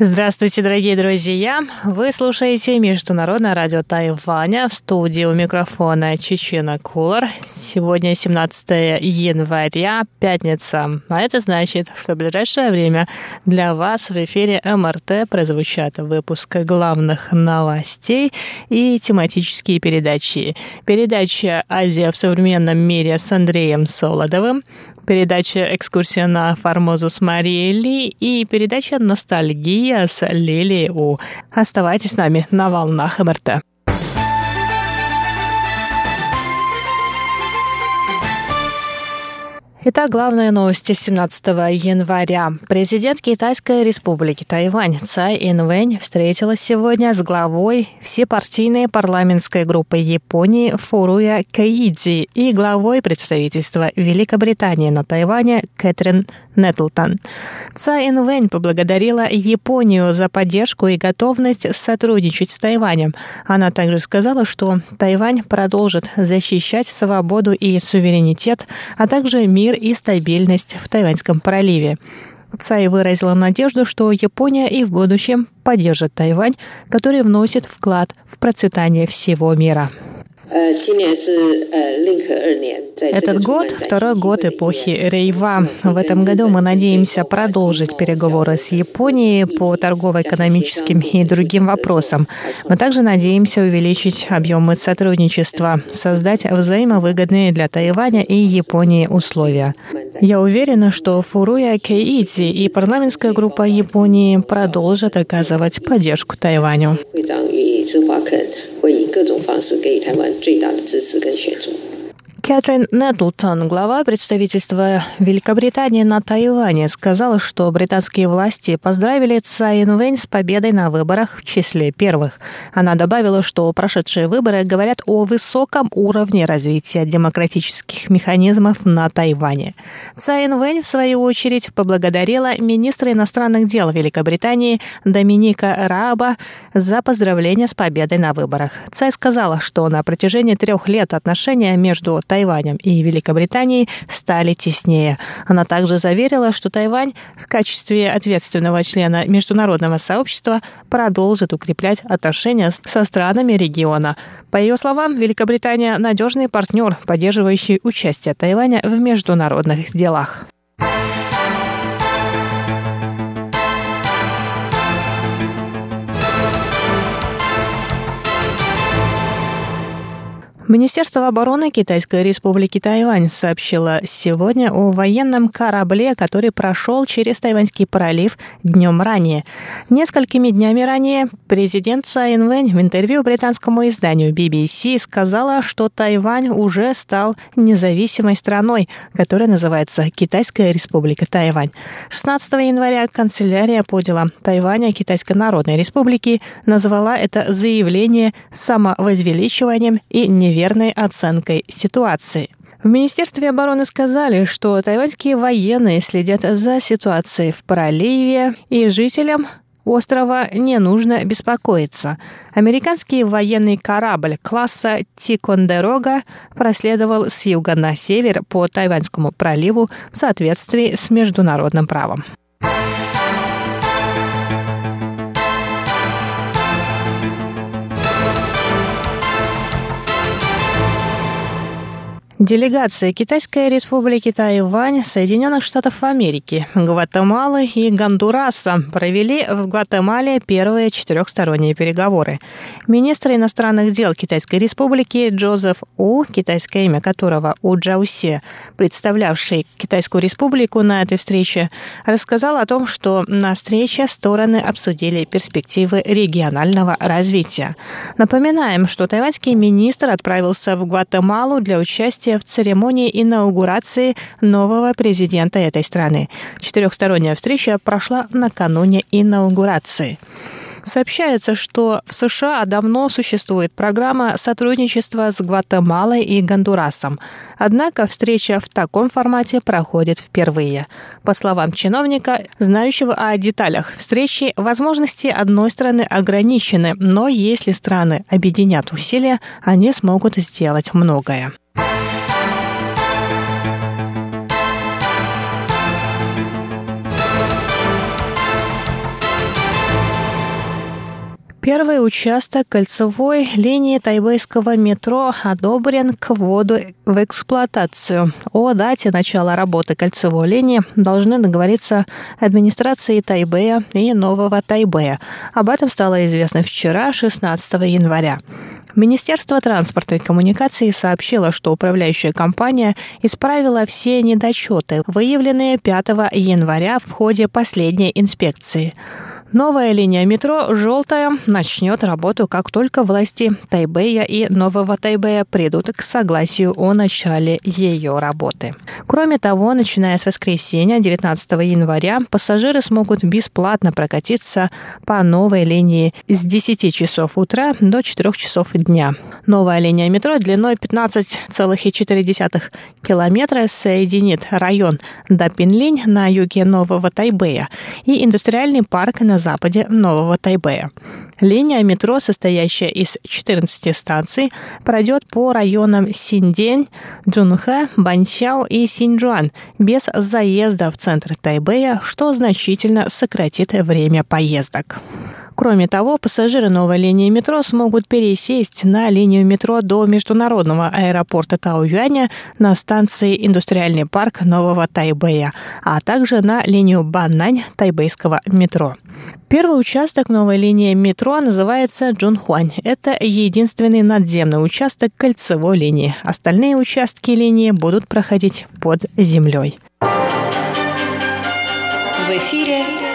Здравствуйте, дорогие друзья! Вы слушаете Международное радио Тайваня в студии у микрофона Чечена Кулар. Сегодня 17 января, пятница. А это значит, что в ближайшее время для вас в эфире МРТ прозвучат выпуск главных новостей и тематические передачи. Передача «Азия в современном мире» с Андреем Солодовым, передача «Экскурсия на Формозу» с Марией и передача «Ностальгия» с Лилией У. Оставайтесь с нами на волнах МРТ. Итак, главные новости 17 января. Президент Китайской республики Тайвань Цай Инвэнь встретилась сегодня с главой всепартийной парламентской группы Японии Фуруя Каидзи и главой представительства Великобритании на Тайване Кэтрин Нетлтон. Цай Инвэнь поблагодарила Японию за поддержку и готовность сотрудничать с Тайванем. Она также сказала, что Тайвань продолжит защищать свободу и суверенитет, а также мир и стабильность в Тайваньском проливе. Цай выразила надежду, что Япония и в будущем поддержит Тайвань, который вносит вклад в процветание всего мира. Этот год – второй год эпохи Рейва. В этом году мы надеемся продолжить переговоры с Японией по торгово-экономическим и другим вопросам. Мы также надеемся увеличить объемы сотрудничества, создать взаимовыгодные для Тайваня и Японии условия. Я уверена, что Фуруя Кейити и парламентская группа Японии продолжат оказывать поддержку Тайваню. 会各种方式给予台湾最大的支持跟协助。Кэтрин Нетлтон, глава представительства Великобритании на Тайване, сказала, что британские власти поздравили Цай Инвэнь с победой на выборах в числе первых. Она добавила, что прошедшие выборы говорят о высоком уровне развития демократических механизмов на Тайване. Цай Инвэнь, в свою очередь, поблагодарила министра иностранных дел Великобритании Доминика Раба за поздравления с победой на выборах. Цай сказала, что на протяжении трех лет отношения между Тайванем Тайванем и Великобританией стали теснее. Она также заверила, что Тайвань в качестве ответственного члена международного сообщества продолжит укреплять отношения со странами региона. По ее словам, Великобритания – надежный партнер, поддерживающий участие Тайваня в международных делах. Министерство обороны Китайской республики Тайвань сообщило сегодня о военном корабле, который прошел через Тайваньский пролив днем ранее. Несколькими днями ранее президент Цай Инвэнь в интервью британскому изданию BBC сказала, что Тайвань уже стал независимой страной, которая называется Китайская республика Тайвань. 16 января канцелярия по делам Тайваня Китайской Народной Республики назвала это заявление самовозвеличиванием и невероятным верной оценкой ситуации. В Министерстве обороны сказали, что тайваньские военные следят за ситуацией в проливе, и жителям острова не нужно беспокоиться. Американский военный корабль класса Тикондерога проследовал с юга на север по Тайваньскому проливу в соответствии с международным правом. Делегации Китайской республики Тайвань, Соединенных Штатов Америки, Гватемалы и Гондураса провели в Гватемале первые четырехсторонние переговоры. Министр иностранных дел Китайской республики Джозеф У, китайское имя которого У Джаусе, представлявший Китайскую республику на этой встрече, рассказал о том, что на встрече стороны обсудили перспективы регионального развития. Напоминаем, что тайваньский министр отправился в Гватемалу для участия участие в церемонии инаугурации нового президента этой страны. Четырехсторонняя встреча прошла накануне инаугурации. Сообщается, что в США давно существует программа сотрудничества с Гватемалой и Гондурасом. Однако встреча в таком формате проходит впервые. По словам чиновника, знающего о деталях встречи, возможности одной страны ограничены, но если страны объединят усилия, они смогут сделать многое. Первый участок кольцевой линии тайбэйского метро одобрен к вводу в эксплуатацию. О дате начала работы кольцевой линии должны договориться администрации Тайбэя и Нового Тайбэя. Об этом стало известно вчера, 16 января. Министерство транспорта и коммуникации сообщило, что управляющая компания исправила все недочеты, выявленные 5 января в ходе последней инспекции. Новая линия метро «Желтая» начнет работу, как только власти Тайбэя и Нового Тайбэя придут к согласию о начале ее работы. Кроме того, начиная с воскресенья 19 января, пассажиры смогут бесплатно прокатиться по новой линии с 10 часов утра до 4 часов дня. Новая линия метро длиной 15,4 километра соединит район Дапинлинь на юге Нового Тайбэя и индустриальный парк на западе Нового Тайбэя. Линия метро, состоящая из 14 станций, пройдет по районам Синдень, Джунхэ, Банчао и Синьчжуан без заезда в центр Тайбэя, что значительно сократит время поездок. Кроме того, пассажиры новой линии метро смогут пересесть на линию метро до международного аэропорта Тау-Юаня на станции Индустриальный парк Нового Тайбэя, а также на линию Баннань тайбэйского метро. Первый участок новой линии метро называется Джунхуань. Это единственный надземный участок кольцевой линии. Остальные участки линии будут проходить под землей. В эфире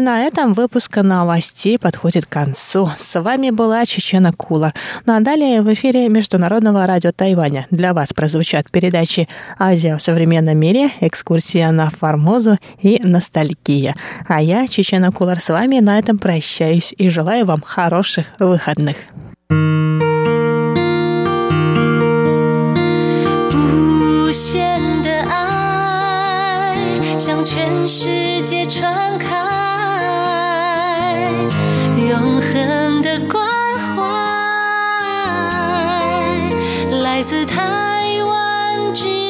На этом выпуск новостей подходит к концу. С вами была Чечена Кула. Ну а далее в эфире Международного радио Тайваня для вас прозвучат передачи «Азия в современном мире», «Экскурсия на Формозу» и «Ностальгия». А я, Чечена Кулар, с вами на этом прощаюсь и желаю вам хороших выходных. 向自台湾之。